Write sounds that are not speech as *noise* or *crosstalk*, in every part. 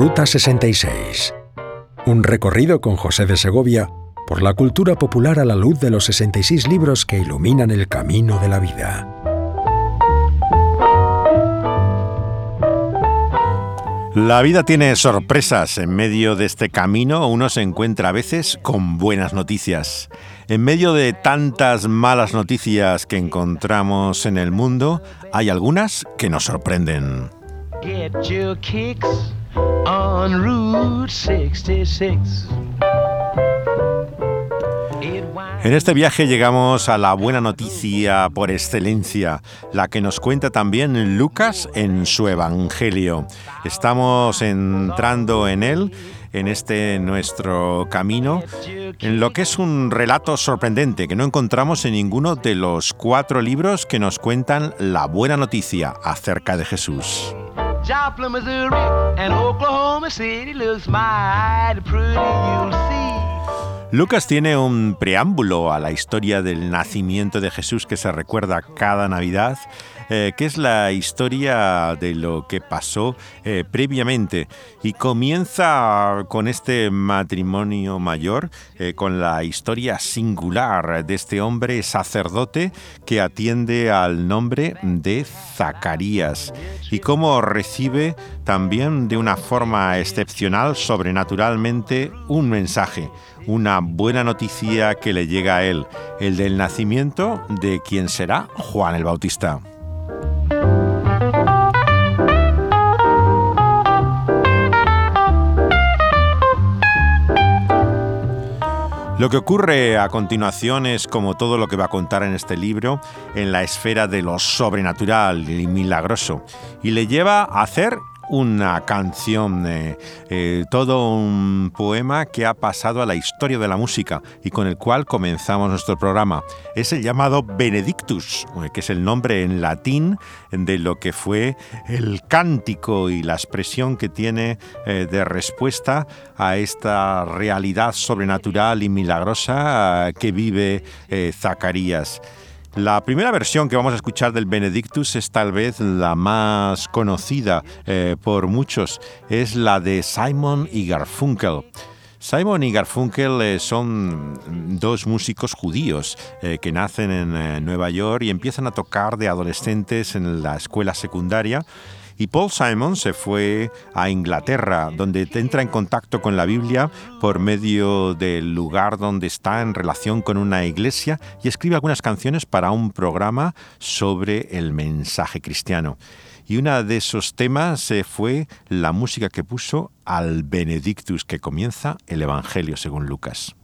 Ruta 66. Un recorrido con José de Segovia por la cultura popular a la luz de los 66 libros que iluminan el camino de la vida. La vida tiene sorpresas. En medio de este camino uno se encuentra a veces con buenas noticias. En medio de tantas malas noticias que encontramos en el mundo, hay algunas que nos sorprenden. En este viaje llegamos a la buena noticia por excelencia, la que nos cuenta también Lucas en su Evangelio. Estamos entrando en él en este nuestro camino, en lo que es un relato sorprendente que no encontramos en ninguno de los cuatro libros que nos cuentan la buena noticia acerca de Jesús. Joplin, Missouri, and Oklahoma City looks mighty pretty, you'll see. Lucas tiene un preámbulo a la historia del nacimiento de Jesús que se recuerda cada Navidad, eh, que es la historia de lo que pasó eh, previamente y comienza con este matrimonio mayor, eh, con la historia singular de este hombre sacerdote que atiende al nombre de Zacarías y cómo recibe también de una forma excepcional, sobrenaturalmente, un mensaje una buena noticia que le llega a él, el del nacimiento de quien será Juan el Bautista. Lo que ocurre a continuación es, como todo lo que va a contar en este libro, en la esfera de lo sobrenatural y milagroso, y le lleva a hacer una canción, eh, eh, todo un poema que ha pasado a la historia de la música y con el cual comenzamos nuestro programa. Es el llamado Benedictus, eh, que es el nombre en latín de lo que fue el cántico y la expresión que tiene de respuesta a esta realidad sobrenatural y milagrosa que vive Zacarías. La primera versión que vamos a escuchar del Benedictus es tal vez la más conocida eh, por muchos, es la de Simon y Garfunkel. Simon y Garfunkel eh, son dos músicos judíos eh, que nacen en Nueva York y empiezan a tocar de adolescentes en la escuela secundaria y Paul Simon se fue a Inglaterra, donde entra en contacto con la Biblia por medio del lugar donde está en relación con una iglesia y escribe algunas canciones para un programa sobre el mensaje cristiano. Y uno de esos temas eh, fue la música que puso al Benedictus, que comienza el Evangelio según Lucas.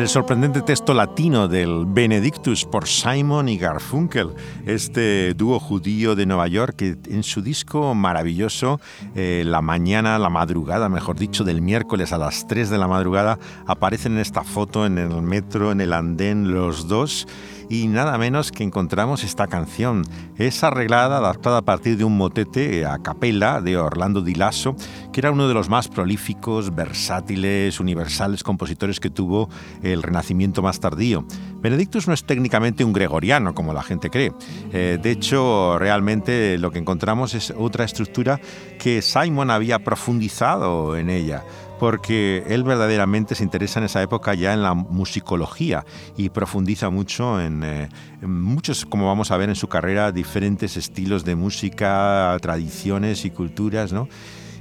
El sorprendente texto latino del Benedictus por Simon y Garfunkel, este dúo judío de Nueva York que en su disco maravilloso, eh, la mañana, la madrugada, mejor dicho, del miércoles a las 3 de la madrugada, aparecen en esta foto en el metro, en el andén, los dos y nada menos que encontramos esta canción. Es arreglada, adaptada a partir de un motete a capella de Orlando Di Lasso, que era uno de los más prolíficos, versátiles, universales compositores que tuvo el Renacimiento más tardío. Benedictus no es técnicamente un gregoriano, como la gente cree. Eh, de hecho, realmente lo que encontramos es otra estructura que Simon había profundizado en ella porque él verdaderamente se interesa en esa época ya en la musicología y profundiza mucho en, eh, en, muchos, como vamos a ver en su carrera, diferentes estilos de música, tradiciones y culturas, ¿no?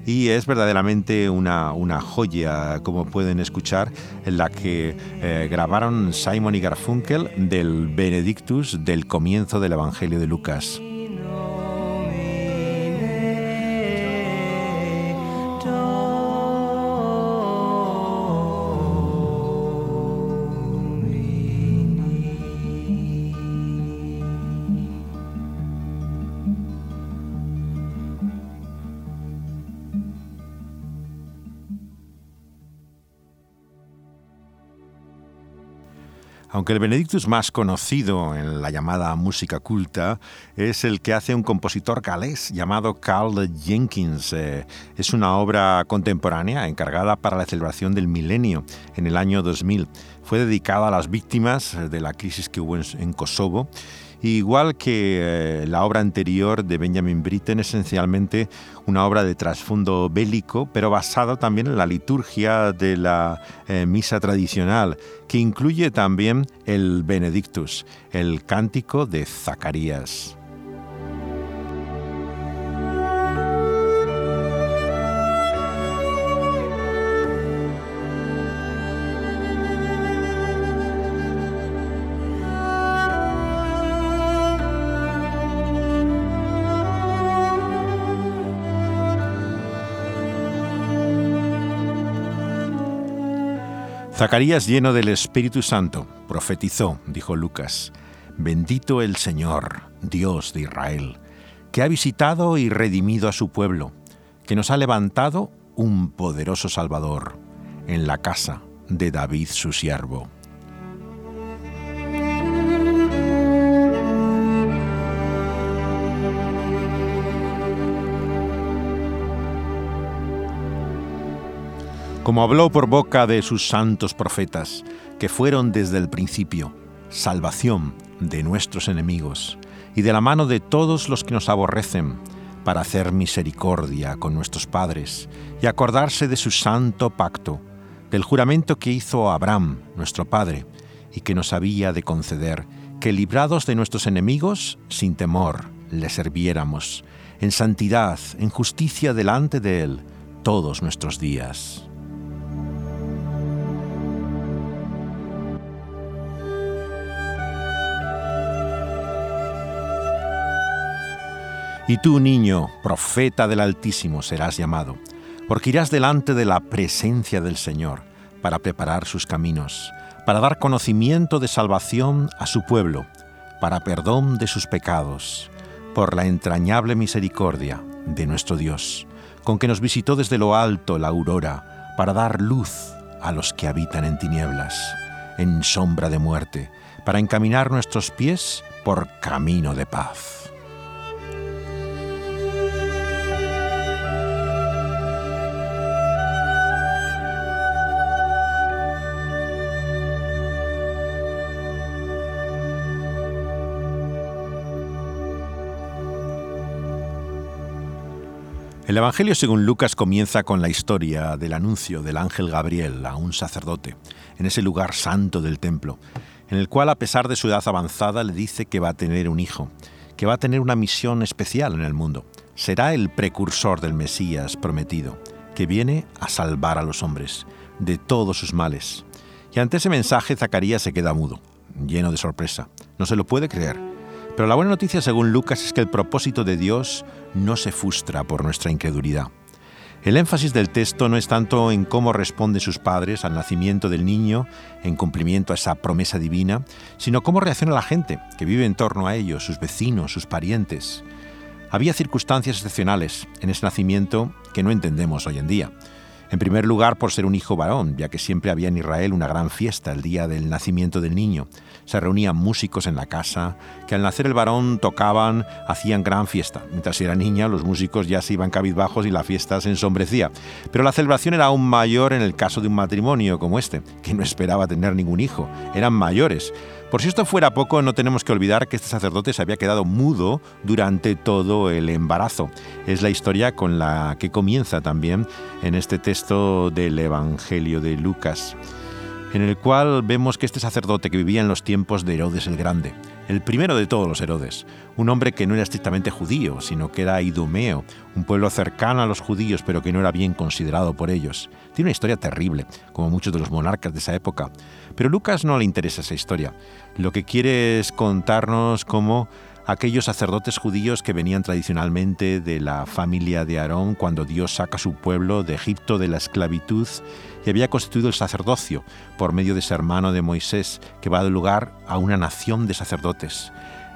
y es verdaderamente una, una joya, como pueden escuchar, en la que eh, grabaron Simon y Garfunkel del Benedictus del comienzo del Evangelio de Lucas. Aunque el Benedictus más conocido en la llamada música culta es el que hace un compositor galés llamado Carl Jenkins. Eh, es una obra contemporánea encargada para la celebración del milenio en el año 2000. Fue dedicada a las víctimas de la crisis que hubo en Kosovo Igual que eh, la obra anterior de Benjamin Britten, esencialmente una obra de trasfondo bélico, pero basada también en la liturgia de la eh, misa tradicional, que incluye también el Benedictus, el cántico de Zacarías. Zacarías, lleno del Espíritu Santo, profetizó, dijo Lucas, Bendito el Señor, Dios de Israel, que ha visitado y redimido a su pueblo, que nos ha levantado un poderoso Salvador en la casa de David su siervo. Como habló por boca de sus santos profetas, que fueron desde el principio, salvación de nuestros enemigos y de la mano de todos los que nos aborrecen, para hacer misericordia con nuestros padres y acordarse de su santo pacto, del juramento que hizo Abraham, nuestro Padre, y que nos había de conceder que librados de nuestros enemigos, sin temor, le serviéramos, en santidad, en justicia delante de Él, todos nuestros días. Y tú, niño, profeta del Altísimo, serás llamado, porque irás delante de la presencia del Señor para preparar sus caminos, para dar conocimiento de salvación a su pueblo, para perdón de sus pecados, por la entrañable misericordia de nuestro Dios, con que nos visitó desde lo alto la aurora, para dar luz a los que habitan en tinieblas, en sombra de muerte, para encaminar nuestros pies por camino de paz. El Evangelio según Lucas comienza con la historia del anuncio del ángel Gabriel a un sacerdote en ese lugar santo del templo, en el cual a pesar de su edad avanzada le dice que va a tener un hijo, que va a tener una misión especial en el mundo. Será el precursor del Mesías prometido, que viene a salvar a los hombres de todos sus males. Y ante ese mensaje Zacarías se queda mudo, lleno de sorpresa. No se lo puede creer pero la buena noticia según Lucas es que el propósito de Dios no se frustra por nuestra incredulidad. El énfasis del texto no es tanto en cómo responden sus padres al nacimiento del niño, en cumplimiento a esa promesa divina, sino cómo reacciona la gente que vive en torno a ellos, sus vecinos, sus parientes. Había circunstancias excepcionales en ese nacimiento que no entendemos hoy en día. En primer lugar, por ser un hijo varón, ya que siempre había en Israel una gran fiesta el día del nacimiento del niño. Se reunían músicos en la casa, que al nacer el varón tocaban, hacían gran fiesta. Mientras era niña, los músicos ya se iban cabizbajos y la fiesta se ensombrecía. Pero la celebración era aún mayor en el caso de un matrimonio como este, que no esperaba tener ningún hijo. Eran mayores. Por si esto fuera poco, no tenemos que olvidar que este sacerdote se había quedado mudo durante todo el embarazo. Es la historia con la que comienza también en este texto del Evangelio de Lucas, en el cual vemos que este sacerdote que vivía en los tiempos de Herodes el Grande, el primero de todos los Herodes, un hombre que no era estrictamente judío, sino que era idumeo, un pueblo cercano a los judíos, pero que no era bien considerado por ellos. Tiene una historia terrible, como muchos de los monarcas de esa época. Pero Lucas no le interesa esa historia. Lo que quiere es contarnos cómo aquellos sacerdotes judíos que venían tradicionalmente de la familia de Aarón cuando Dios saca a su pueblo de Egipto de la esclavitud y había constituido el sacerdocio por medio de ese hermano de Moisés que va a dar lugar a una nación de sacerdotes.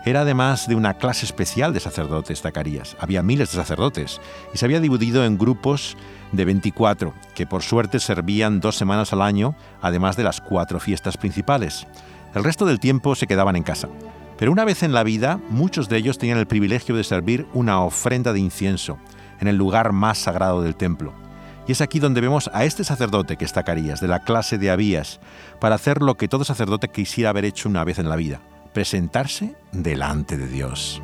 Era además de una clase especial de sacerdotes Zacarías. Había miles de sacerdotes y se había dividido en grupos de 24 que por suerte servían dos semanas al año, además de las cuatro fiestas principales. El resto del tiempo se quedaban en casa. Pero una vez en la vida, muchos de ellos tenían el privilegio de servir una ofrenda de incienso en el lugar más sagrado del templo. Y es aquí donde vemos a este sacerdote que está Carías, de la clase de Abías, para hacer lo que todo sacerdote quisiera haber hecho una vez en la vida, presentarse delante de Dios.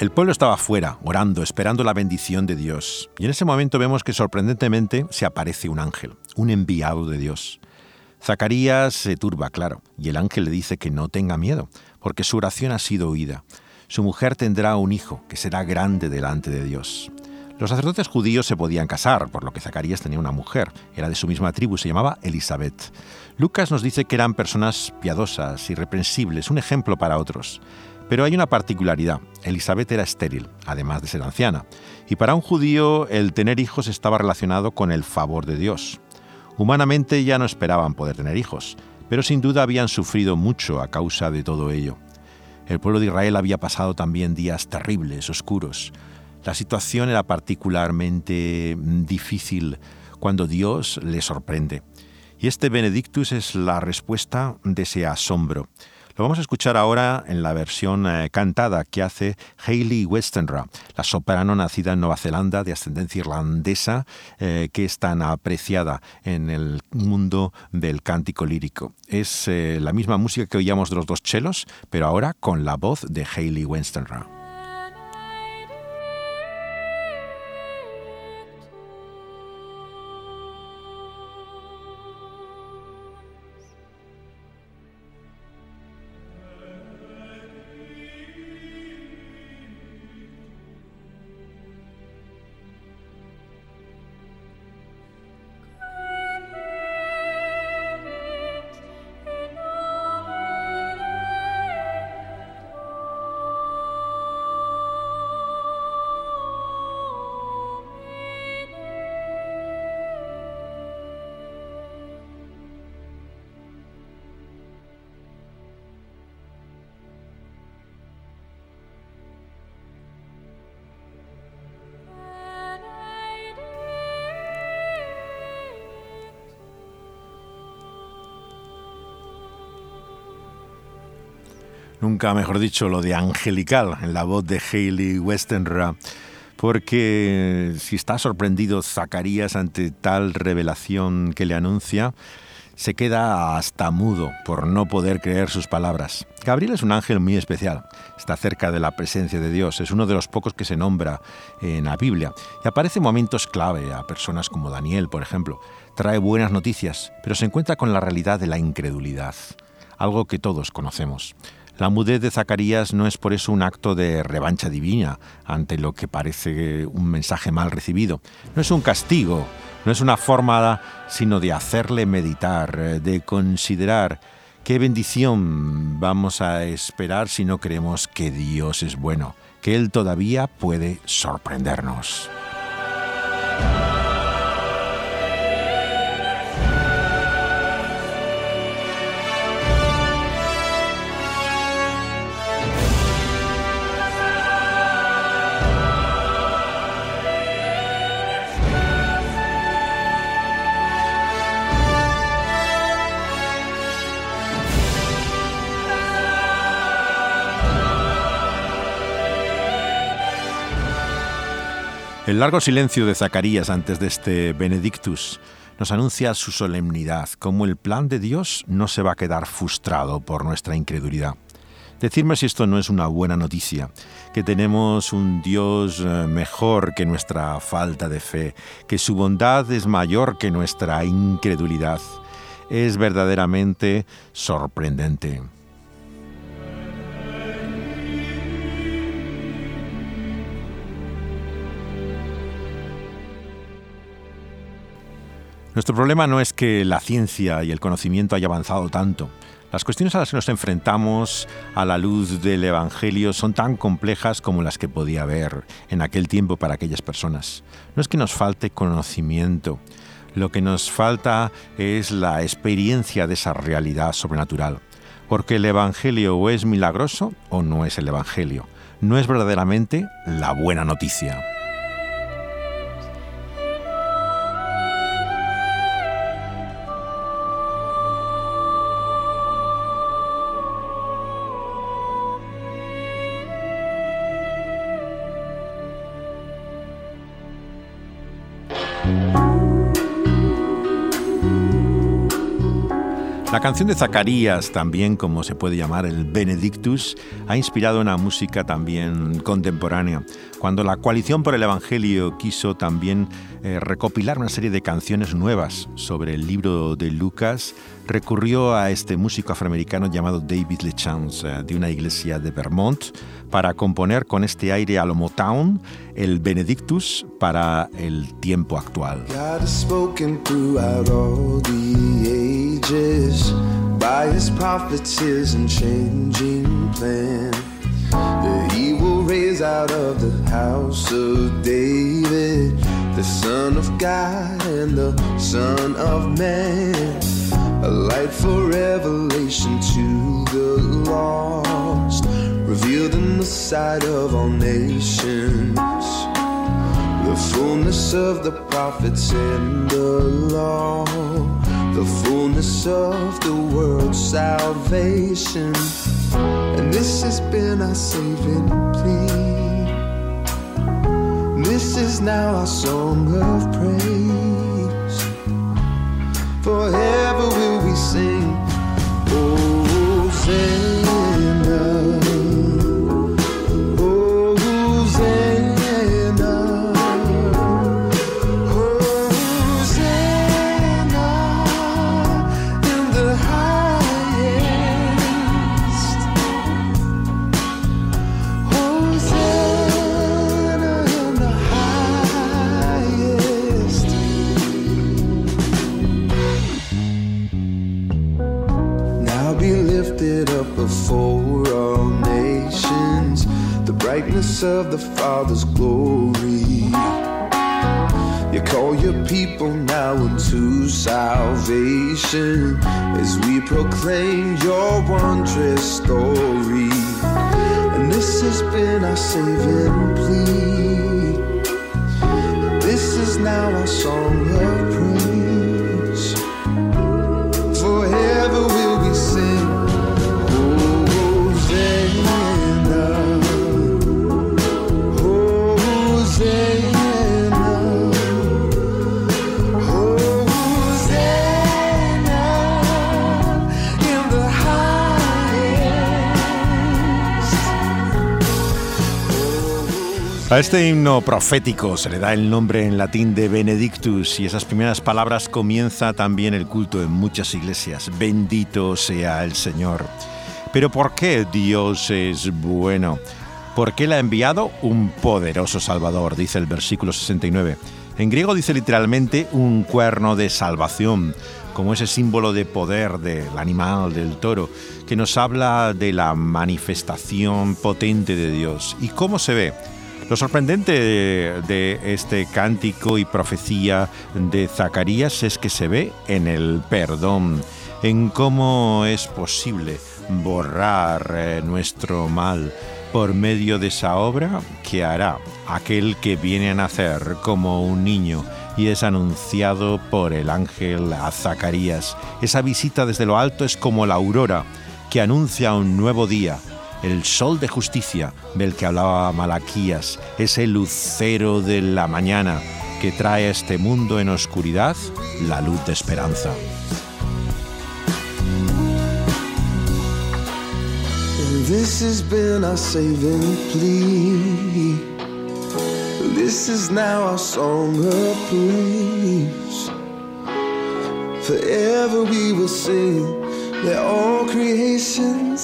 El pueblo estaba fuera, orando, esperando la bendición de Dios. Y en ese momento vemos que sorprendentemente se aparece un ángel, un enviado de Dios. Zacarías se turba, claro, y el ángel le dice que no tenga miedo, porque su oración ha sido oída. Su mujer tendrá un hijo, que será grande delante de Dios. Los sacerdotes judíos se podían casar, por lo que Zacarías tenía una mujer, era de su misma tribu, se llamaba Elizabeth. Lucas nos dice que eran personas piadosas, irreprensibles, un ejemplo para otros. Pero hay una particularidad. Elizabeth era estéril, además de ser anciana, y para un judío el tener hijos estaba relacionado con el favor de Dios. Humanamente ya no esperaban poder tener hijos, pero sin duda habían sufrido mucho a causa de todo ello. El pueblo de Israel había pasado también días terribles, oscuros. La situación era particularmente difícil cuando Dios le sorprende. Y este Benedictus es la respuesta de ese asombro. Lo vamos a escuchar ahora en la versión eh, cantada que hace Hayley Westenra, la soprano nacida en Nueva Zelanda de ascendencia irlandesa, eh, que es tan apreciada en el mundo del cántico lírico. Es eh, la misma música que oíamos de los dos chelos, pero ahora con la voz de Hayley Westenra. Mejor dicho, lo de angelical en la voz de Hayley Westenra, porque si está sorprendido Zacarías ante tal revelación que le anuncia, se queda hasta mudo por no poder creer sus palabras. Gabriel es un ángel muy especial, está cerca de la presencia de Dios, es uno de los pocos que se nombra en la Biblia y aparece en momentos clave a personas como Daniel, por ejemplo. Trae buenas noticias, pero se encuentra con la realidad de la incredulidad, algo que todos conocemos. La mudez de Zacarías no es por eso un acto de revancha divina ante lo que parece un mensaje mal recibido. No es un castigo, no es una forma sino de hacerle meditar, de considerar qué bendición vamos a esperar si no creemos que Dios es bueno, que Él todavía puede sorprendernos. El largo silencio de Zacarías antes de este Benedictus nos anuncia su solemnidad, como el plan de Dios no se va a quedar frustrado por nuestra incredulidad. Decirme si esto no es una buena noticia, que tenemos un Dios eh, mejor que nuestra falta de fe, que su bondad es mayor que nuestra incredulidad. Es verdaderamente sorprendente. Nuestro problema no es que la ciencia y el conocimiento haya avanzado tanto. Las cuestiones a las que nos enfrentamos a la luz del Evangelio son tan complejas como las que podía haber en aquel tiempo para aquellas personas. No es que nos falte conocimiento, lo que nos falta es la experiencia de esa realidad sobrenatural. Porque el Evangelio o es milagroso o no es el Evangelio. No es verdaderamente la buena noticia. Canción de Zacarías, también como se puede llamar el Benedictus, ha inspirado una música también contemporánea. Cuando la coalición por el Evangelio quiso también eh, recopilar una serie de canciones nuevas sobre el libro de Lucas, recurrió a este músico afroamericano llamado David LeChance eh, de una iglesia de Vermont para componer con este aire a lo Motown el Benedictus para el tiempo actual. By his prophecies and changing plan. That he will raise out of the house of David the Son of God and the Son of Man, a light for revelation to the lost, revealed in the sight of all nations. The fullness of the prophets and the law the fullness of the world's salvation. And this has been our saving plea. This is now our song of praise. Forever will we sing, Oh, as we proclaim your wondrous story. And this has been our saving A este himno profético se le da el nombre en latín de Benedictus y esas primeras palabras comienza también el culto en muchas iglesias. Bendito sea el Señor. Pero ¿por qué Dios es bueno? Porque Él ha enviado un poderoso Salvador, dice el versículo 69. En griego dice literalmente un cuerno de salvación, como ese símbolo de poder del animal, del toro, que nos habla de la manifestación potente de Dios. ¿Y cómo se ve? Lo sorprendente de, este cántico y profecía de Zacarías es que se ve en el perdón, en cómo es posible borrar eh, nuestro mal por medio de esa obra que hará aquel que viene a nacer como un niño y es anunciado por el ángel a Zacarías. Esa visita desde lo alto es como la aurora que anuncia un nuevo día el sol de justicia del que hablaba Malaquías, ese lucero de la mañana que trae a este mundo en oscuridad la luz de esperanza. This is now song of. Forever we will sing, all creation.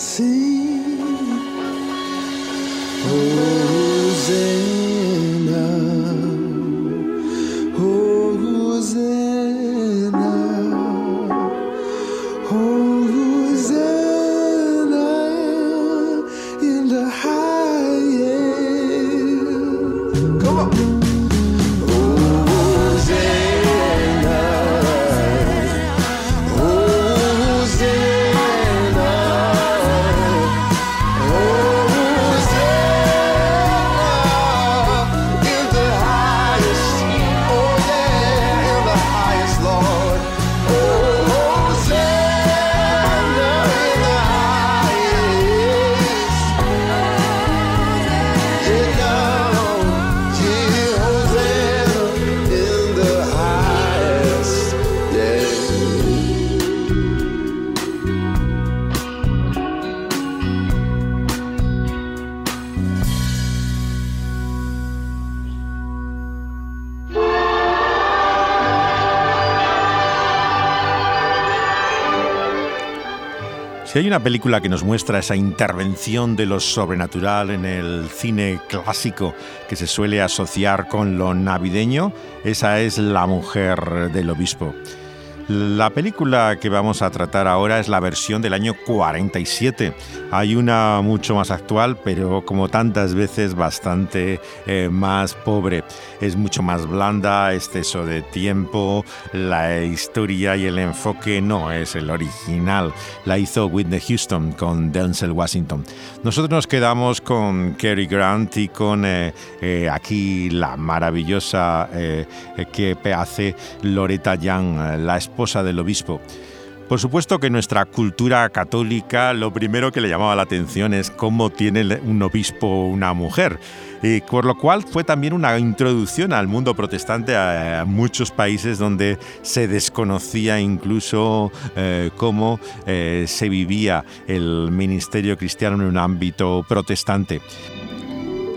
Hosanna, hay una película que nos muestra esa intervención de lo sobrenatural en el cine clásico que se suele asociar con lo navideño, esa es La mujer del obispo. La película que vamos a tratar ahora es la versión del año 47. Hay una mucho más actual, pero como tantas veces bastante eh, más pobre. Es mucho más blanda, exceso de tiempo, la historia y el enfoque no es el original. La hizo Whitney Houston con Denzel Washington. Nosotros nos quedamos con Cary Grant y con eh, eh, aquí la maravillosa eh, eh, que hace Loretta Young, eh, la esposa del obispo. Por supuesto que nuestra cultura católica lo primero que le llamaba la atención es cómo tiene un obispo una mujer. Y por lo cual fue también una introducción al mundo protestante a, muchos países donde se desconocía incluso eh, cómo eh, se vivía el ministerio cristiano en un ámbito protestante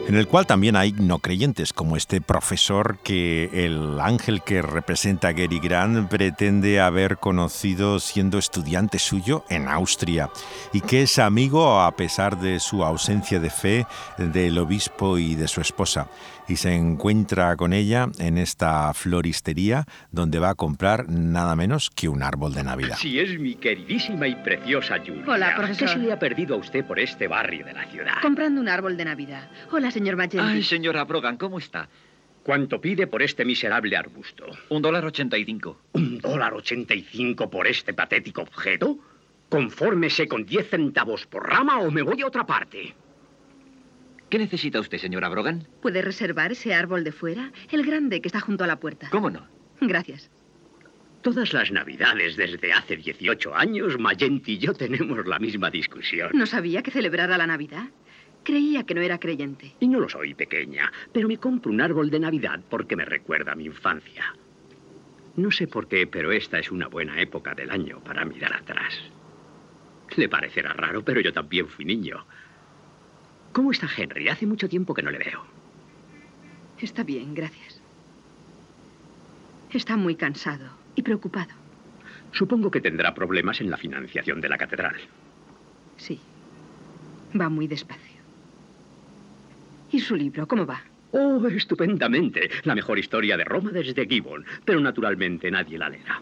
en el cual también hay no creyentes, como este profesor que el ángel que representa a Gary Grant pretende haber conocido siendo estudiante suyo en Austria y que es amigo, a pesar de su ausencia de fe, del obispo y de su esposa. Y se encuentra con ella en esta floristería donde va a comprar nada menos que un árbol de Navidad. Así es, mi queridísima y preciosa Julia. Hola, profesor. ¿Qué se le ha perdido a usted por este barrio de la ciudad? Comprando un árbol de Navidad. Hola, señor Magenti. Ay, señora Brogan, ¿cómo está? ¿Cuánto pide por este miserable arbusto? Un dólar ochenta y cinco. ¿Un dólar ochenta y cinco por este patético objeto? Confórmese con diez centavos por rama o me voy a otra parte. ¿Qué necesita usted, señora Brogan? ¿Puede reservar ese árbol de fuera? El grande que está junto a la puerta. ¿Cómo no? Gracias. Todas las navidades desde hace 18 años, Mayenti y yo tenemos la misma discusión. No sabía que celebrara la Navidad. Creía que no era creyente. Y no lo soy, pequeña, pero me compro un árbol de Navidad porque me recuerda a mi infancia. No sé por qué, pero esta es una buena época del año para mirar atrás. Le parecerá raro, pero yo también fui niño. ¿Cómo está Henry? Hace mucho tiempo que no le veo. Está bien, gracias. Está muy cansado y preocupado. Supongo que tendrá problemas en la financiación de la catedral. Sí. Va muy despacio. ¿Y su libro, cómo va? Oh, estupendamente. La mejor historia de Roma desde Gibbon, pero naturalmente nadie la leerá.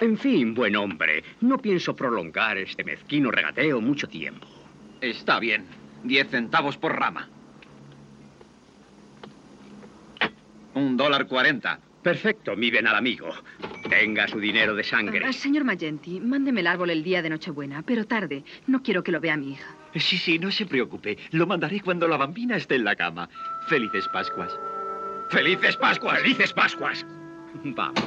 En fin, buen hombre, no pienso prolongar este mezquino regateo mucho tiempo. Está bien. Diez centavos por rama. Un dólar cuarenta. Perfecto, mi al amigo. Tenga su dinero de sangre. Ah, señor Magenti, mándeme el árbol el día de Nochebuena, pero tarde. No quiero que lo vea mi hija. Sí, sí, no se preocupe. Lo mandaré cuando la bambina esté en la cama. Felices Pascuas. ¡Felices Pascuas! ¡Felices Pascuas! Vamos.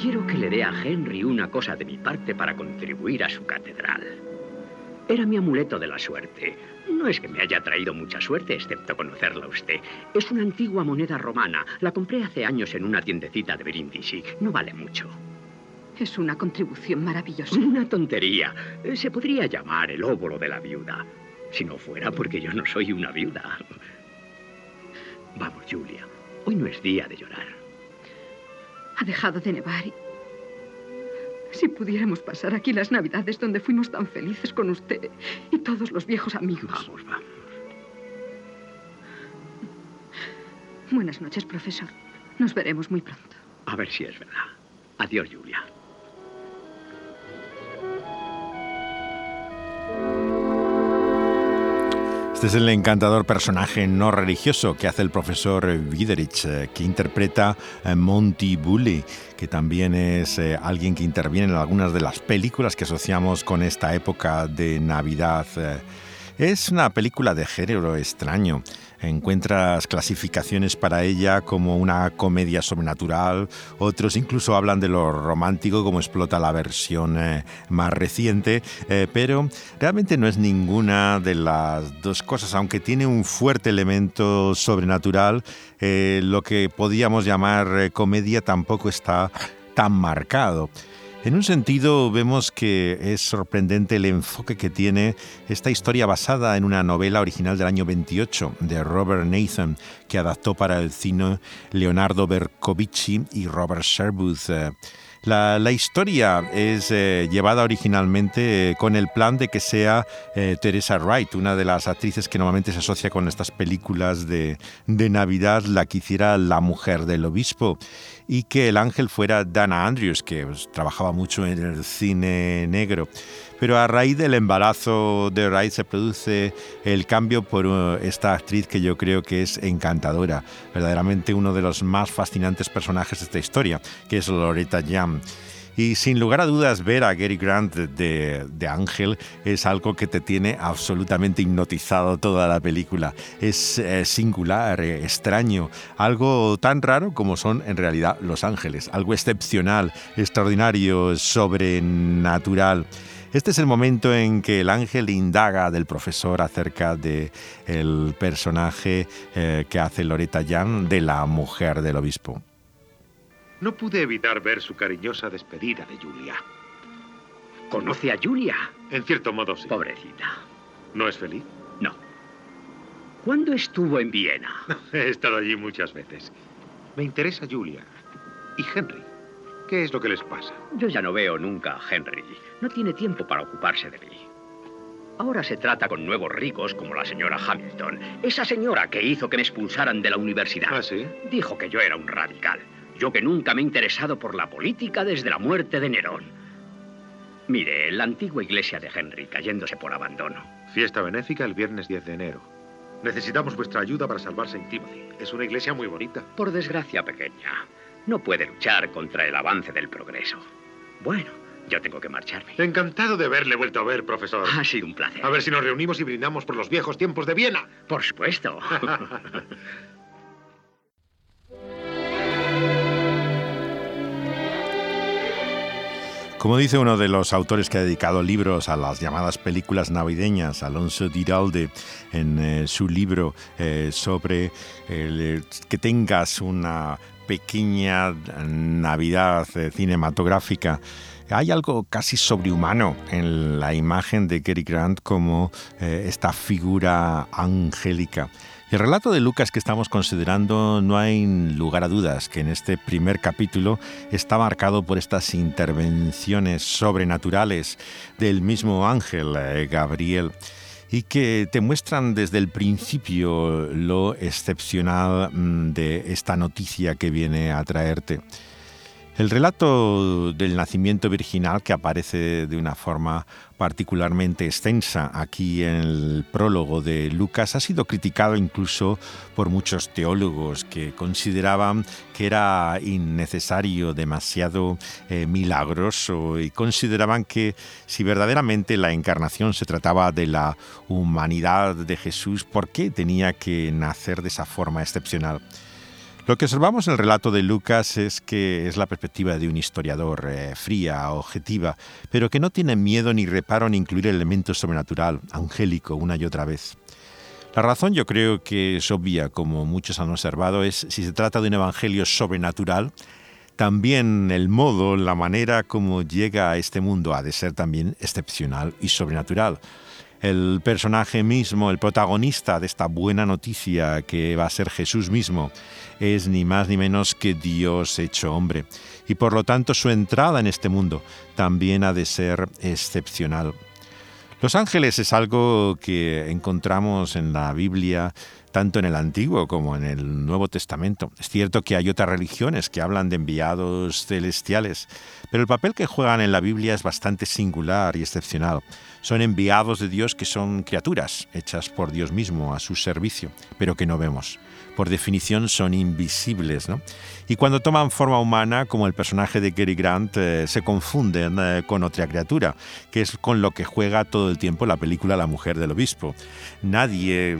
Quiero que le dé a Henry una cosa de mi parte para contribuir a su catedral. Era mi amuleto de la suerte. No es que me haya traído mucha suerte, excepto conocerla a usted. Es una antigua moneda romana. La compré hace años en una tiendecita de Brindisi. No vale mucho. Es una contribución maravillosa. Una tontería. Se podría llamar el óvulo de la viuda. Si no fuera porque yo no soy una viuda. Vamos, Julia. Hoy no es día de llorar. Ha dejado de nevar. Si pudiéramos pasar aquí las navidades donde fuimos tan felices con usted y todos los viejos amigos. Vamos, vamos. Buenas noches, profesor. Nos veremos muy pronto. A ver si es verdad. Adiós, Julia. Este es el encantador personaje no religioso que hace el profesor Widerich, eh, que interpreta Monty Bully, que también es eh, alguien que interviene en algunas de las películas que asociamos con esta época de Navidad. Es una película de género extraño. Encuentras clasificaciones para ella como una comedia sobrenatural, otros incluso hablan de lo romántico como explota la versión eh, más reciente, eh, pero realmente no es ninguna de las dos cosas, aunque tiene un fuerte elemento sobrenatural, eh, lo que podíamos llamar comedia tampoco está tan marcado. En un sentido, vemos que es sorprendente el enfoque que tiene esta historia basada en una novela original del año 28 de Robert Nathan, que adaptó para el cine Leonardo Bercovici y Robert Sherwood. Eh, La, historia es eh, llevada originalmente eh, con el plan de que sea Teresa Wright, una de las actrices que normalmente se asocia con estas películas de, de Navidad, la que hiciera la mujer del obispo y que el ángel fuera Dana Andrews, que pues, trabajaba mucho en el cine negro. Pero a raíz del embarazo de Wright se produce el cambio por uh, esta actriz que yo creo que es encantadora, verdaderamente uno de los más fascinantes personajes de esta historia, que es Loretta Young. Y sin lugar a dudas, ver a Gary Grant de, Ángel es algo que te tiene absolutamente hipnotizado toda la película. Es eh, singular, eh, extraño, algo tan raro como son en realidad los ángeles, algo excepcional, extraordinario, sobrenatural. Este es el momento en que el ángel indaga del profesor acerca de el personaje eh, que hace Loretta Young de la mujer del obispo. No pude evitar ver su cariñosa despedida de Julia. ¿Conoce a Julia? En cierto modo, sí. Pobrecita. ¿No es feliz? No. ¿Cuándo estuvo en Viena? *laughs* He estado allí muchas veces. Me interesa Julia. ¿Y Henry? ¿Qué es lo que les pasa? Yo ya no veo nunca a Henry. No tiene tiempo para ocuparse de mí. Ahora se trata con nuevos ricos como la señora Hamilton. Esa señora que hizo que me expulsaran de la universidad. ¿Ah, sí? Dijo que yo era un radical. Yo que nunca me he interesado por la política desde la muerte de Nerón. Mire, la antigua iglesia de Henry cayéndose por abandono. Fiesta benéfica el viernes 10 de enero. Necesitamos vuestra ayuda para salvar St. Timothy. Es una iglesia muy bonita. Por desgracia pequeña, no puede luchar contra el avance del progreso. Bueno, yo tengo que marcharme. Encantado de haberle vuelto a ver, profesor. Ha sido un placer. A ver si nos reunimos y brindamos por los viejos tiempos de Viena. Por supuesto. *laughs* Como dice uno de los autores que ha dedicado libros a las llamadas películas navideñas, Alonso Diralde, en eh, su libro eh, sobre el, que tengas una pequeña Navidad eh, cinematográfica, hay algo casi sobrehumano en la imagen de Gary Grant como eh, esta figura angélica. El relato de Lucas que estamos considerando no hay lugar a dudas que en este primer capítulo está marcado por estas intervenciones sobrenaturales del mismo ángel eh, Gabriel y que te muestran desde el principio lo excepcional mm, de esta noticia que viene a traerte. El relato del nacimiento virginal, que aparece de una forma particularmente extensa aquí en el prólogo de Lucas, ha sido criticado incluso por muchos teólogos que consideraban que era innecesario, demasiado eh, milagroso y consideraban que si verdaderamente la encarnación se trataba de la humanidad de Jesús, ¿por qué tenía que nacer de esa forma excepcional? Lo que observamos en el relato de Lucas es que es la perspectiva de un historiador eh, fría, objetiva, pero que no tiene miedo ni reparo en incluir el elemento sobrenatural, angélico, una y otra vez. La razón yo creo que es obvia, como muchos han observado, es si se trata de un evangelio sobrenatural, también el modo, la manera como llega a este mundo ha de ser también excepcional y sobrenatural. El personaje mismo, el protagonista de esta buena noticia que va a ser Jesús mismo, es ni más ni menos que Dios hecho hombre. Y por lo tanto su entrada en este mundo también ha de ser excepcional. Los ángeles es algo que encontramos en la Biblia tanto en el Antiguo como en el Nuevo Testamento. Es cierto que hay otras religiones que hablan de enviados celestiales, pero el papel que juegan en la Biblia es bastante singular y excepcional. Son enviados de Dios que son criaturas hechas por Dios mismo a su servicio, pero que no vemos por definición son invisibles. ¿no? Y cuando toman forma humana, como el personaje de Gary Grant, eh, se confunden eh, con otra criatura, que es con lo que juega todo el tiempo la película La mujer del obispo. Nadie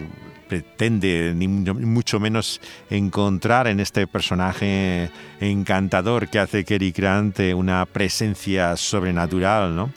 pretende, ni mucho menos, encontrar en este personaje encantador que hace Gary Grant eh, una presencia sobrenatural, ¿no?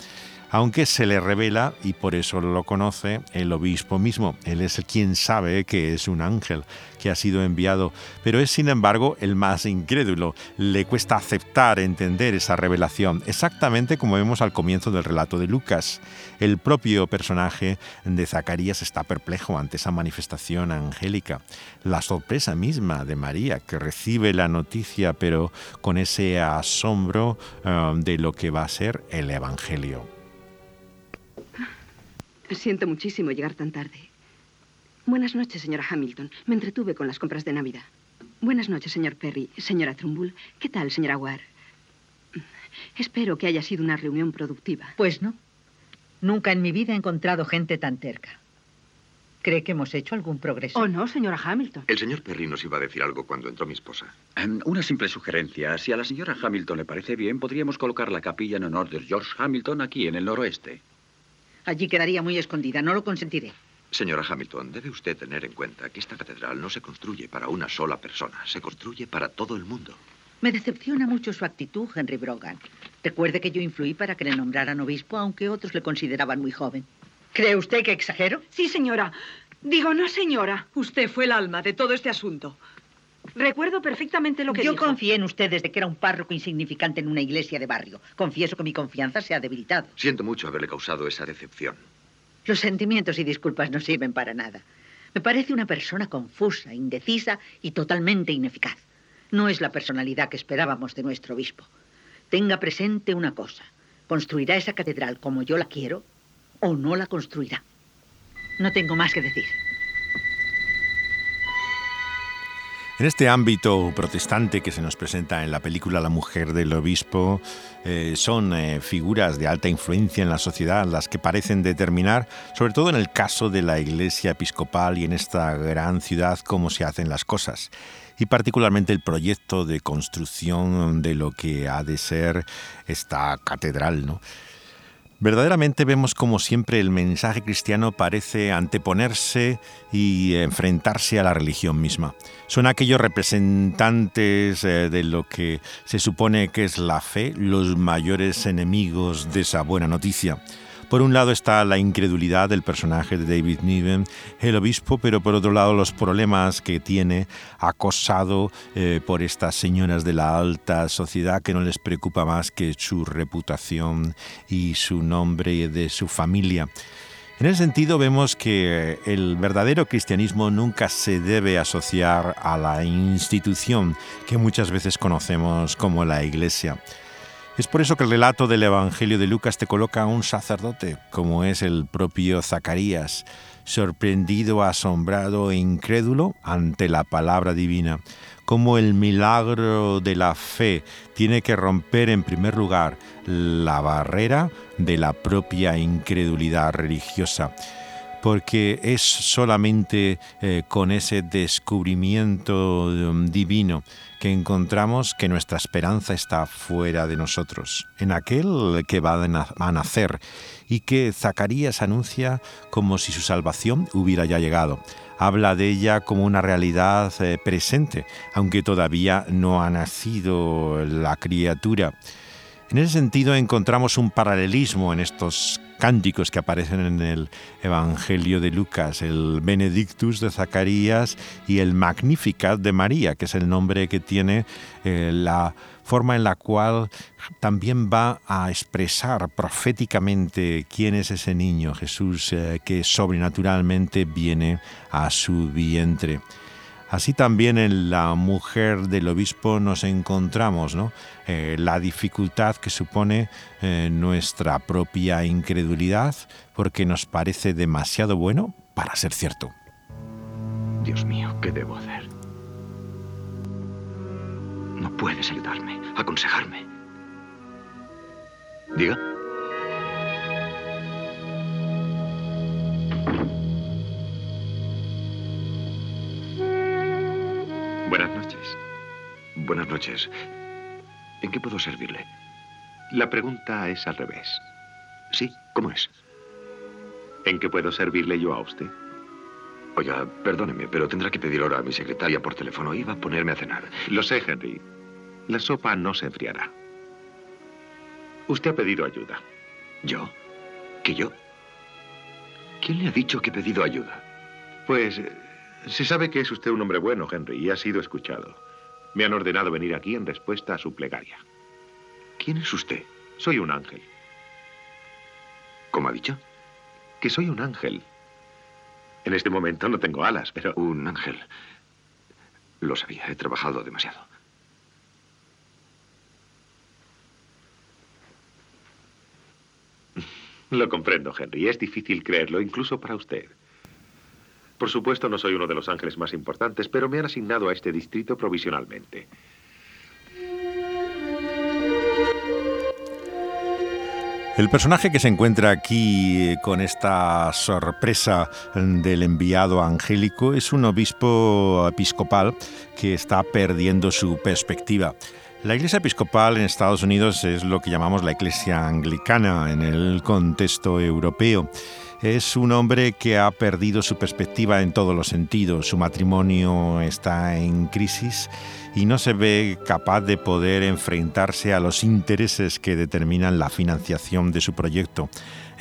Aunque se le revela, y por eso lo conoce, el obispo mismo. Él es quien sabe que es un ángel que ha sido enviado, pero es sin embargo el más incrédulo. Le cuesta aceptar, entender esa revelación, exactamente como vemos al comienzo del relato de Lucas. El propio personaje de Zacarías está perplejo ante esa manifestación angélica. La sorpresa misma de María, que recibe la noticia, pero con ese asombro eh, de lo que va a ser el Evangelio. Siento muchísimo llegar tan tarde. Buenas noches, señora Hamilton. Me entretuve con las compras de Navidad. Buenas noches, señor Perry. Señora Trumbull. ¿Qué tal, señora Ward? Espero que haya sido una reunión productiva. Pues no. Nunca en mi vida he encontrado gente tan terca. ¿Cree que hemos hecho algún progreso? ¿O no, señora Hamilton? El señor Perry nos iba a decir algo cuando entró mi esposa. Em, una simple sugerencia. Si a la señora Hamilton le parece bien, podríamos colocar la capilla en honor de George Hamilton aquí en el noroeste. Allí quedaría muy escondida. No lo consentiré. Señora Hamilton, debe usted tener en cuenta que esta catedral no se construye para una sola persona, se construye para todo el mundo. Me decepciona mucho su actitud, Henry Brogan. Recuerde que yo influí para que le nombraran obispo, aunque otros le consideraban muy joven. ¿Cree usted que exagero? Sí, señora. Digo, no, señora. Usted fue el alma de todo este asunto. Recuerdo perfectamente lo que Yo dijo. confié en usted desde que era un párroco insignificante en una iglesia de barrio. Confieso que mi confianza se ha debilitado. Siento mucho haberle causado esa decepción. Los sentimientos y disculpas no sirven para nada. Me parece una persona confusa, indecisa y totalmente ineficaz. No es la personalidad que esperábamos de nuestro obispo. Tenga presente una cosa. Construirá esa catedral como yo la quiero o no la construirá. No tengo más que decir. En este ámbito protestante que se nos presenta en la película La mujer del obispo, eh, son eh, figuras de alta influencia en la sociedad las que parecen determinar, sobre todo en el caso de la iglesia episcopal y en esta gran ciudad, cómo se hacen las cosas. Y particularmente el proyecto de construcción de lo que ha de ser esta catedral, ¿no? Verdaderamente vemos como siempre el mensaje cristiano parece anteponerse y enfrentarse a la religión misma. Son aquellos representantes eh, de lo que se supone que es la fe, los mayores enemigos de esa buena noticia. Por un lado está la incredulidad del personaje de David Niven, el obispo, pero por otro lado los problemas que tiene acosado eh, por estas señoras de la alta sociedad que no les preocupa más que su reputación y su nombre de su familia. En ese sentido vemos que el verdadero cristianismo nunca se debe asociar a la institución que muchas veces conocemos como la Iglesia. Es por eso que el relato del Evangelio de Lucas te coloca a un sacerdote, como es el propio Zacarías, sorprendido, asombrado e incrédulo ante la palabra divina, como el milagro de la fe tiene que romper en primer lugar la barrera de la propia incredulidad religiosa. porque es solamente eh, con ese descubrimiento um, divino que encontramos que nuestra esperanza está fuera de nosotros, en aquel que va a nacer y que Zacarías anuncia como si su salvación hubiera ya llegado. Habla de ella como una realidad eh, presente, aunque todavía no ha nacido la criatura. En ese sentido encontramos un paralelismo en estos cánticos que aparecen en el Evangelio de Lucas, el Benedictus de Zacarías y el Magnificat de María, que es el nombre que tiene eh, la forma en la cual también va a expresar proféticamente quién es ese niño, Jesús, eh, que sobrenaturalmente viene a su vientre. Así también en la mujer del obispo nos encontramos eh, la dificultad que supone eh, nuestra propia incredulidad porque nos parece demasiado bueno para ser cierto. Dios mío, ¿qué debo hacer? No puedes ayudarme, aconsejarme. Diga. Buenas noches. ¿En qué puedo servirle? La pregunta es al revés. Sí, ¿cómo es? ¿En qué puedo servirle yo a usted? Oiga, perdóneme, pero tendrá que pedir hora a mi secretaria por teléfono. Iba a ponerme a cenar. Lo sé, Henry. La sopa no se enfriará. Usted ha pedido ayuda. ¿Yo? ¿Que yo? ¿Quién le ha dicho que he pedido ayuda? Pues eh, se sabe que es usted un hombre bueno, Henry, y ha sido escuchado. Me han ordenado venir aquí en respuesta a su plegaria. ¿Quién es usted? Soy un ángel. ¿Cómo ha dicho? Que soy un ángel. En este momento no tengo alas, pero... Un ángel. Lo sabía, he trabajado demasiado. Lo comprendo, Henry. Es difícil creerlo, incluso para usted. Por supuesto, no soy uno de los ángeles más importantes, pero me han asignado a este distrito provisionalmente. El personaje que se encuentra aquí eh, con esta sorpresa del enviado angélico es un obispo episcopal que está perdiendo su perspectiva. La iglesia episcopal en Estados Unidos es lo que llamamos la iglesia anglicana en el contexto europeo. Es un hombre que ha perdido su perspectiva en todos los sentidos. Su matrimonio está en crisis y no se ve capaz de poder enfrentarse a los intereses que determinan la financiación de su proyecto.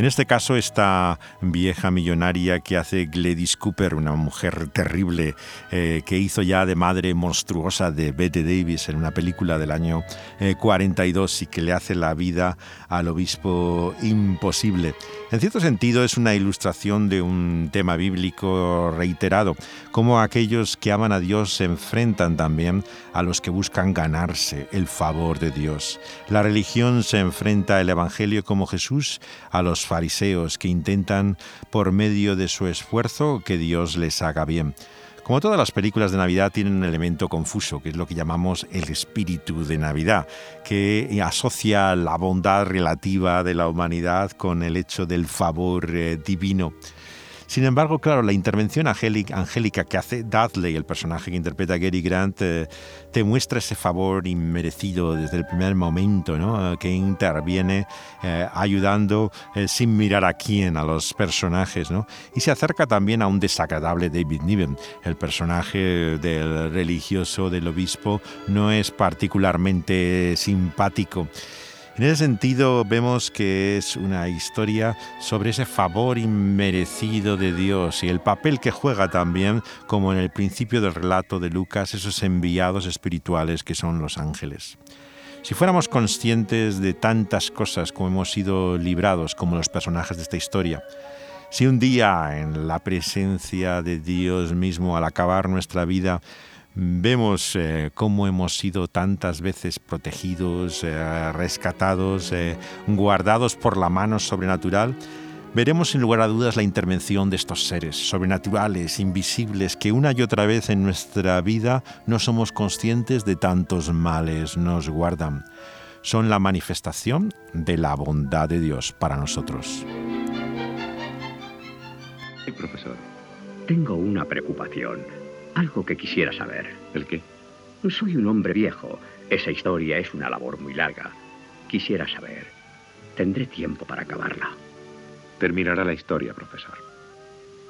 En este caso, esta vieja millonaria que hace Gladys Cooper, una mujer terrible, eh, que hizo ya de madre monstruosa de Bette Davis en una película del año 42 eh, y que le hace la vida al obispo imposible. En cierto sentido, es una ilustración de un tema bíblico reiterado, como aquellos que aman a Dios se enfrentan también a los que buscan ganarse el favor de Dios. La religión se enfrenta al Evangelio como Jesús a los fariseos que intentan por medio de su esfuerzo que Dios les haga bien. Como todas las películas de Navidad tienen un elemento confuso, que es lo que llamamos el espíritu de Navidad, que asocia la bondad relativa de la humanidad con el hecho del favor eh, divino. Sin embargo, claro, la intervención angélica que hace Dudley, el personaje que interpreta Gary Grant, eh, te muestra ese favor inmerecido desde el primer momento, ¿no? que interviene eh, ayudando eh, sin mirar a quién, a los personajes. ¿no? Y se acerca también a un desagradable David Niven. El personaje del religioso, del obispo, no es particularmente simpático. En ese sentido vemos que es una historia sobre ese favor inmerecido de Dios y el papel que juega también, como en el principio del relato de Lucas, esos enviados espirituales que son los ángeles. Si fuéramos conscientes de tantas cosas como hemos sido librados como los personajes de esta historia, si un día en la presencia de Dios mismo al acabar nuestra vida vemos eh, cómo hemos sido tantas veces protegidos, eh, rescatados, eh, guardados por la mano sobrenatural, veremos sin lugar a dudas la intervención de estos seres sobrenaturales, invisibles, que una y otra vez en nuestra vida no somos conscientes de tantos males nos guardan. Son la manifestación de la bondad de Dios para nosotros. Profesor. Tengo una preocupación. Algo que quisiera saber. ¿El qué? Soy un hombre viejo. Esa historia es una labor muy larga. Quisiera saber. Tendré tiempo para acabarla. Terminará la historia, profesor.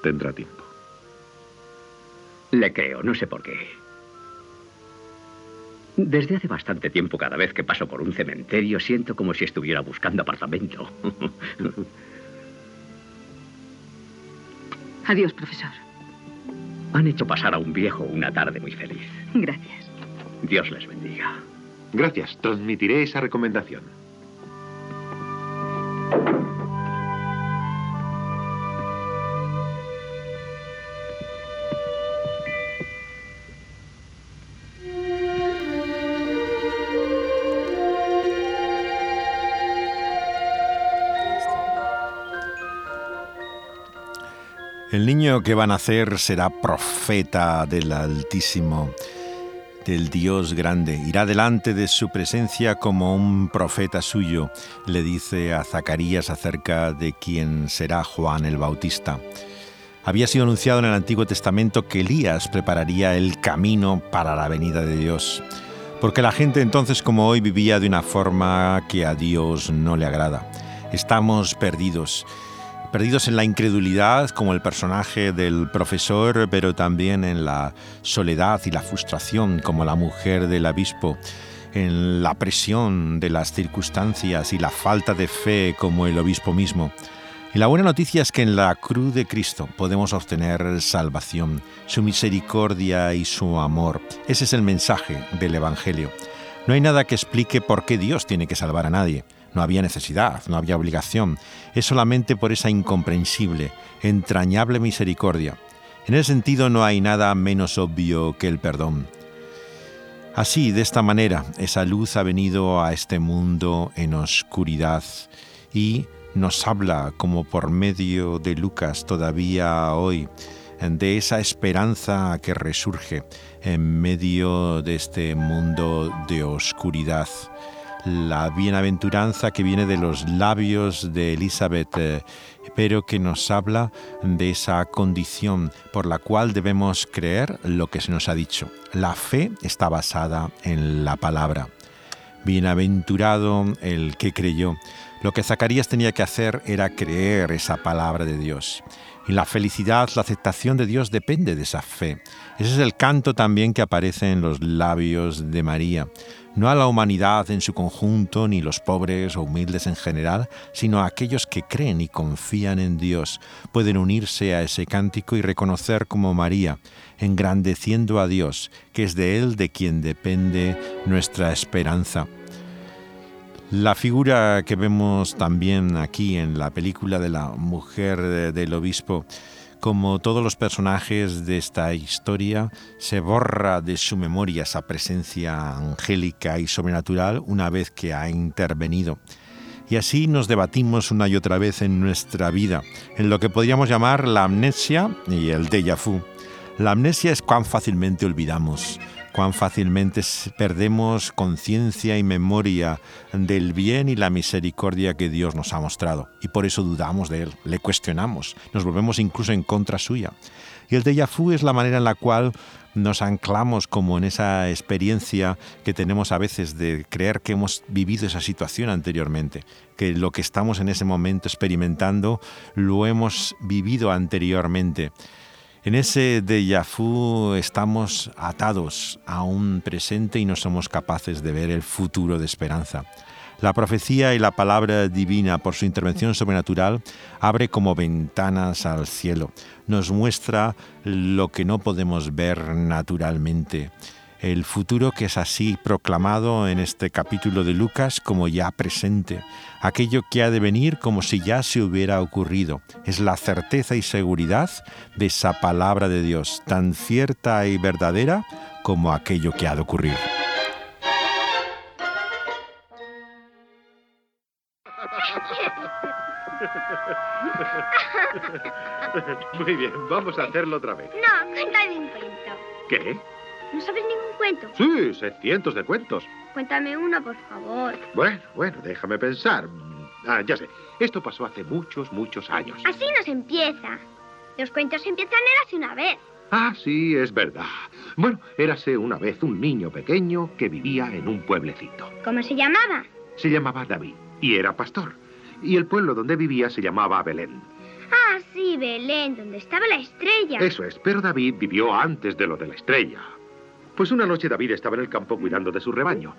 Tendrá tiempo. Le creo, no sé por qué. Desde hace bastante tiempo, cada vez que paso por un cementerio, siento como si estuviera buscando apartamento. *laughs* Adiós, profesor. Han hecho pasar a un viejo una tarde muy feliz. Gracias. Dios les bendiga. Gracias. Transmitiré esa recomendación. El niño que va a nacer será profeta del Altísimo, del Dios grande. Irá delante de su presencia como un profeta suyo, le dice a Zacarías acerca de quien será Juan el Bautista. Había sido anunciado en el Antiguo Testamento que Elías prepararía el camino para la venida de Dios, porque la gente entonces como hoy vivía de una forma que a Dios no le agrada. Estamos perdidos perdidos en la incredulidad como el personaje del profesor, pero también en la soledad y la frustración como la mujer del obispo, en la presión de las circunstancias y la falta de fe como el obispo mismo. Y la buena noticia es que en la cruz de Cristo podemos obtener salvación, su misericordia y su amor. Ese es el mensaje del Evangelio. No hay nada que explique por qué Dios tiene que salvar a nadie. No había necesidad, no había obligación. Es solamente por esa incomprensible, entrañable misericordia. En ese sentido no hay nada menos obvio que el perdón. Así, de esta manera, esa luz ha venido a este mundo en oscuridad y nos habla como por medio de Lucas todavía hoy de esa esperanza que resurge en medio de este mundo de oscuridad la bienaventuranza que viene de los labios de Elizabeth, eh, pero que nos habla de esa condición por la cual debemos creer lo que se nos ha dicho. La fe está basada en la palabra. Bienaventurado el que creyó. Lo que Zacarías tenía que hacer era creer esa palabra de Dios. Y la felicidad, la aceptación de Dios depende de esa fe. Ese es el canto también que aparece en los labios de María no a la humanidad en su conjunto, ni los pobres o humildes en general, sino a aquellos que creen y confían en Dios, pueden unirse a ese cántico y reconocer como María, engrandeciendo a Dios, que es de Él de quien depende nuestra esperanza. La figura que vemos también aquí en la película de la mujer del obispo como todos los personajes de esta historia, se borra de su memoria esa presencia angélica y sobrenatural una vez que ha intervenido. Y así nos debatimos una y otra vez en nuestra vida, en lo que podríamos llamar la amnesia y el déjà vu. La amnesia es cuán fácilmente olvidamos, cuán fácilmente perdemos conciencia y memoria del bien y la misericordia que Dios nos ha mostrado. Y por eso dudamos de Él, le cuestionamos, nos volvemos incluso en contra suya. Y el déjà vu es la manera en la cual nos anclamos como en esa experiencia que tenemos a veces de creer que hemos vivido esa situación anteriormente, que lo que estamos en ese momento experimentando lo hemos vivido anteriormente. En ese déjà vu estamos atados a un presente y no somos capaces de ver el futuro de esperanza. La profecía y la palabra divina, por su intervención sobrenatural, abre como ventanas al cielo, nos muestra lo que no podemos ver naturalmente el futuro que es así proclamado en este capítulo de Lucas como ya presente, aquello que ha de venir como si ya se hubiera ocurrido. Es la certeza y seguridad de esa palabra de Dios, tan cierta y verdadera como aquello que ha de ocurrir. *laughs* Muy bien, vamos a hacerlo otra vez. No, cuéntame un cuento. ¿Qué? ¿No sabes ningún cuento? Sí, sé cientos de cuentos. Cuéntame uno, por favor. Bueno, bueno, déjame pensar. Ah, ya sé. Esto pasó hace muchos, muchos años. Así nos empieza. Los cuentos empiezan hace una vez. Ah, sí, es verdad. Bueno, érase una vez un niño pequeño que vivía en un pueblecito. ¿Cómo se llamaba? Se llamaba David y era pastor. Y el pueblo donde vivía se llamaba Belén. Ah, sí, Belén, donde estaba la estrella. Eso es, pero David vivió antes de lo de la estrella. Pues una noche David estaba en el campo cuidando de su rebaño.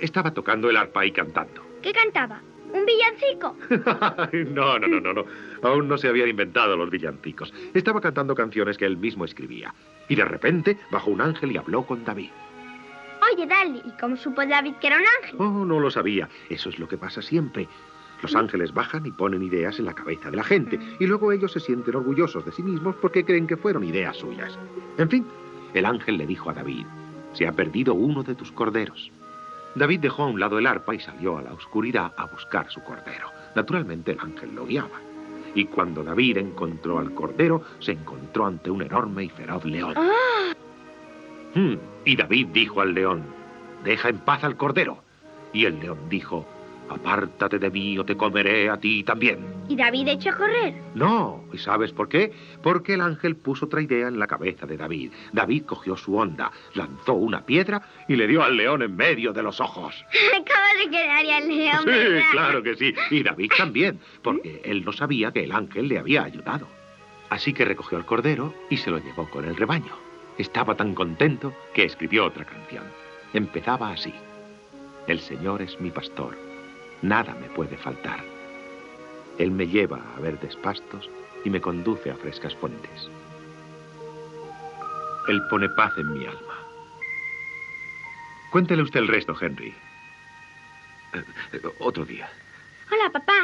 Estaba tocando el arpa y cantando. ¿Qué cantaba? ¿Un villancico? *laughs* no, no, no, no, no. Aún no se habían inventado los villancicos. Estaba cantando canciones que él mismo escribía. Y de repente bajó un ángel y habló con David. Oye, Dale, ¿y cómo supo David que era un ángel? Oh, no lo sabía. Eso es lo que pasa siempre. Los ángeles bajan y ponen ideas en la cabeza de la gente. Y luego ellos se sienten orgullosos de sí mismos porque creen que fueron ideas suyas. En fin, el ángel le dijo a David, se ha perdido uno de tus corderos. David dejó a un lado el arpa y salió a la oscuridad a buscar su cordero. Naturalmente el ángel lo guiaba. Y cuando David encontró al cordero, se encontró ante un enorme y feroz león. Hmm, Y David dijo al león, deja en paz al cordero. Y el león dijo, apártate de mí o te comeré a ti también. ¿Y David echó a correr? No, ¿y sabes por qué? Porque el ángel puso otra idea en la cabeza de David. David cogió su onda, lanzó una piedra y le dio al león en medio de los ojos. *laughs* Acaba de quedar ya el león, Sí, ¿verdad? claro que sí. Y David *laughs* también, porque él no sabía que el ángel le había ayudado. Así que recogió al cordero y se lo llevó con el rebaño. Estaba tan contento que escribió otra canción. Empezaba así. El Señor es mi pastor. Nada me puede faltar. Él me lleva a verdes pastos y me conduce a frescas fuentes. Él pone paz en mi alma. Cuéntele usted el resto, Henry. Eh, otro día. Hola, papá.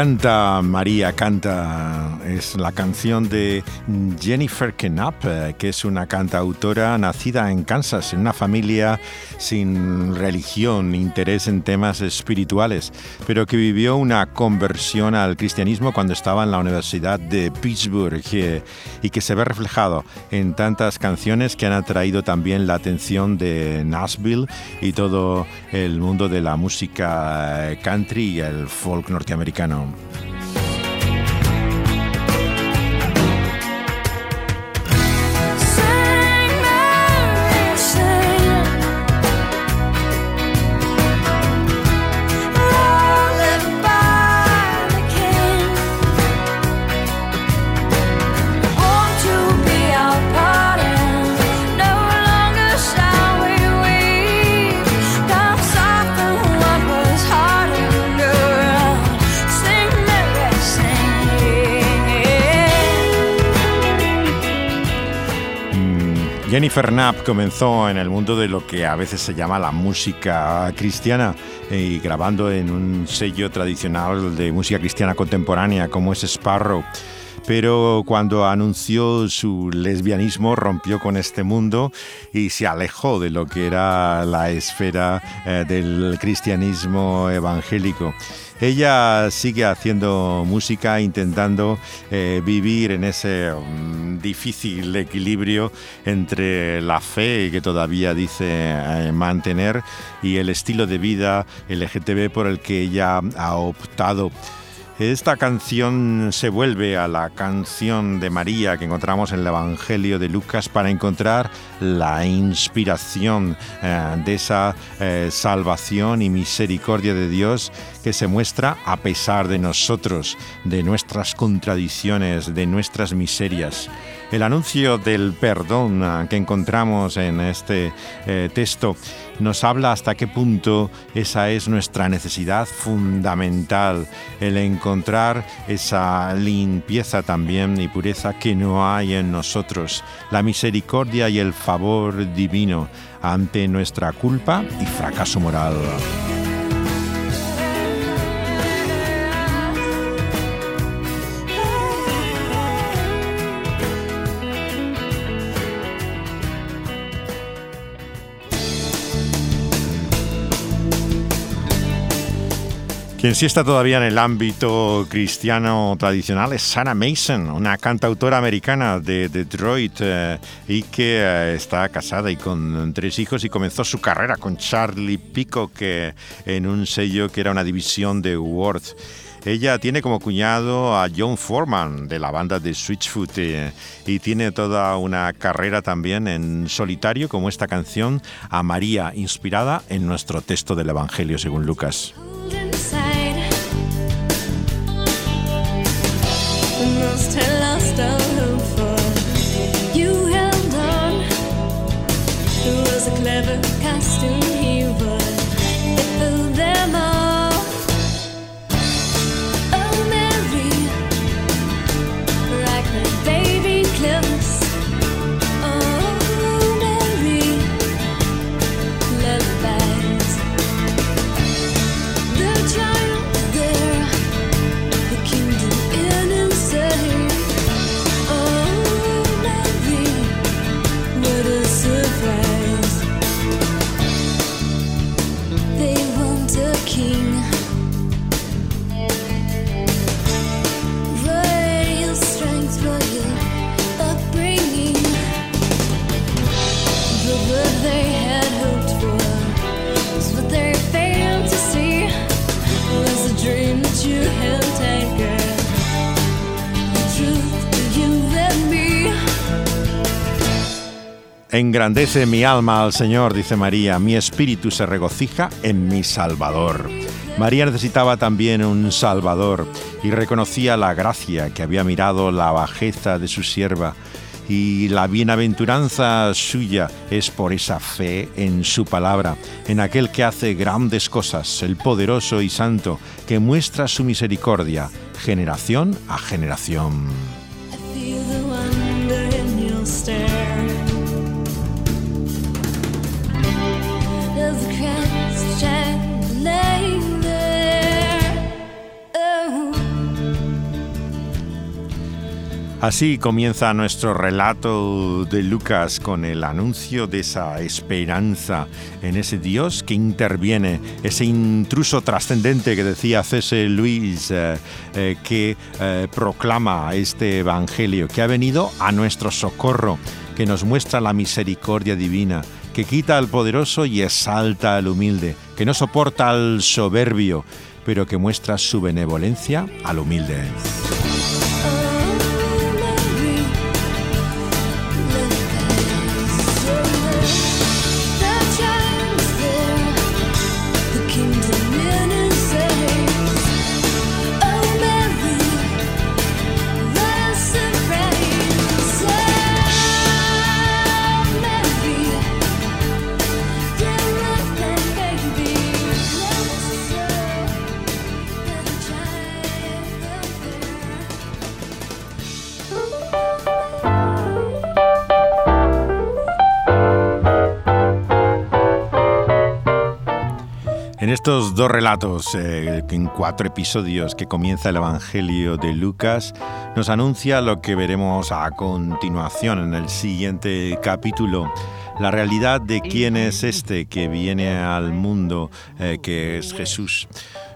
Canta María, canta. Es la canción de Jennifer Knapp, eh, que es una cantautora nacida en Kansas, en una familia sin religión, interés en temas espirituales, pero que vivió una conversión al cristianismo cuando estaba en la Universidad de Pittsburgh eh, y que se ve reflejado en tantas canciones que han atraído también la atención de Nashville y todo el mundo de la música eh, country y el folk norteamericano. Sing, Jennifer Knapp comenzó en el mundo de lo que a veces se llama la música cristiana eh, y grabando en un sello tradicional de música cristiana contemporánea como es Sparrow. Pero cuando anunció su lesbianismo rompió con este mundo y se alejó de lo que era la esfera eh, del cristianismo evangélico. Ella sigue haciendo música, intentando eh, vivir en ese mm, difícil equilibrio entre la fe que todavía dice eh, mantener y el estilo de vida LGTB por el que ella ha optado. Esta canción se vuelve a la canción de María que encontramos en el Evangelio de Lucas para encontrar la inspiración eh, de esa salvación y misericordia de Dios que se muestra a pesar de nosotros, de nuestras contradicciones, de nuestras miserias. El anuncio del perdón ah, que encontramos en este eh, texto nos habla hasta qué punto esa es nuestra necesidad fundamental, el encontrar esa limpieza también y pureza que no hay en nosotros, la misericordia y el favor divino ante nuestra culpa y fracaso moral. Quien sí está todavía en el ámbito cristiano tradicional es Sarah Mason, una cantautora americana de Detroit eh, y que eh, está casada y con tres hijos y comenzó su carrera con Charlie Peacock eh, en un sello que era una división de Worth. Ella tiene como cuñado a John Foreman de la banda de Switchfoot eh, y tiene toda una carrera también en solitario como esta canción a María, inspirada en nuestro texto del Evangelio según Lucas. Clever Engrandece mi alma al Señor, dice María, mi espíritu se regocija en mi Salvador. María necesitaba también un Salvador y reconocía la gracia que había mirado la bajeza de su sierva y la bienaventuranza suya es por esa fe en su palabra, en aquel que hace grandes cosas, el poderoso y santo, que muestra su misericordia generación a generación. Así comienza nuestro relato de Lucas con el anuncio de esa esperanza en ese Dios que interviene, ese intruso trascendente que decía C.S. Luis, eh, eh, que eh, proclama este Evangelio, que ha venido a nuestro socorro, que nos muestra la misericordia divina, que quita al poderoso y exalta al humilde, que no soporta al soberbio, pero que muestra su benevolencia al humilde. Estos dos relatos, eh, en cuatro episodios que comienza el Evangelio de Lucas, nos anuncia lo que veremos a continuación en el siguiente capítulo. La realidad de quién es este que viene al mundo, eh, que es Jesús.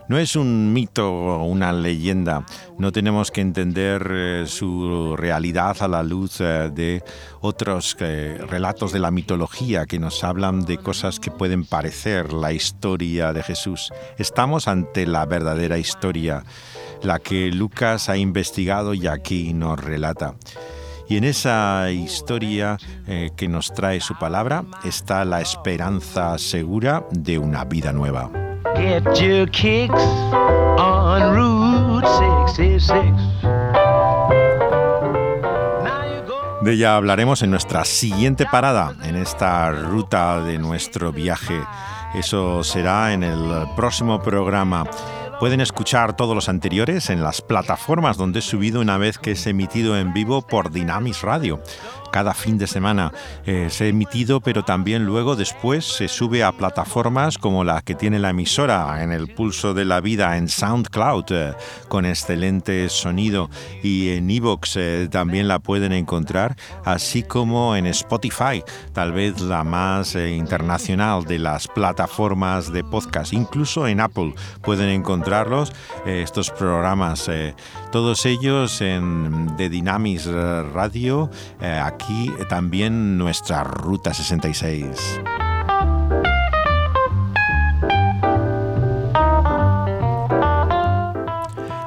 No es un mito o una leyenda. No tenemos que entender eh, su realidad a la luz eh, de otros eh, relatos de la mitología que nos hablan de cosas que pueden parecer la historia de Jesús. Estamos ante la verdadera historia, la que Lucas ha investigado y aquí nos relata. Y en esa historia que nos trae su palabra está la esperanza segura de una vida nueva. Get your kicks on Route 66. De ella hablaremos en nuestra siguiente parada, en esta ruta de nuestro viaje. Eso será en el próximo programa. Pueden escuchar todos los anteriores en las plataformas donde he subido una vez que es emitido en vivo por Dynamis Radio. Cada fin de semana. Eh, se ha emitido, pero también luego después se sube a plataformas como la que tiene la emisora en el pulso de la vida en SoundCloud eh, con excelente sonido. Y en Evox eh, también la pueden encontrar, así como en Spotify, tal vez la más internacional de las plataformas de podcast, incluso en Apple pueden encontrarlos estos programas, todos ellos en de Dynamis Radio, eh, aquí también nuestra Ruta 66.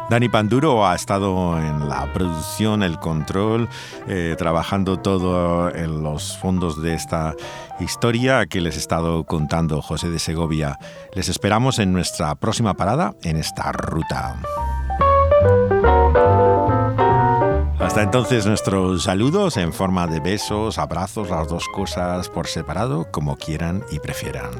Dani Panduro ha estado en la producción, el control, eh, trabajando todo en los fondos de esta historia que les he estado contando José de Segovia. Les esperamos en nuestra próxima parada en esta ruta. Hasta entonces nuestros saludos en forma de besos, abrazos, las dos cosas por separado, como quieran y prefieran.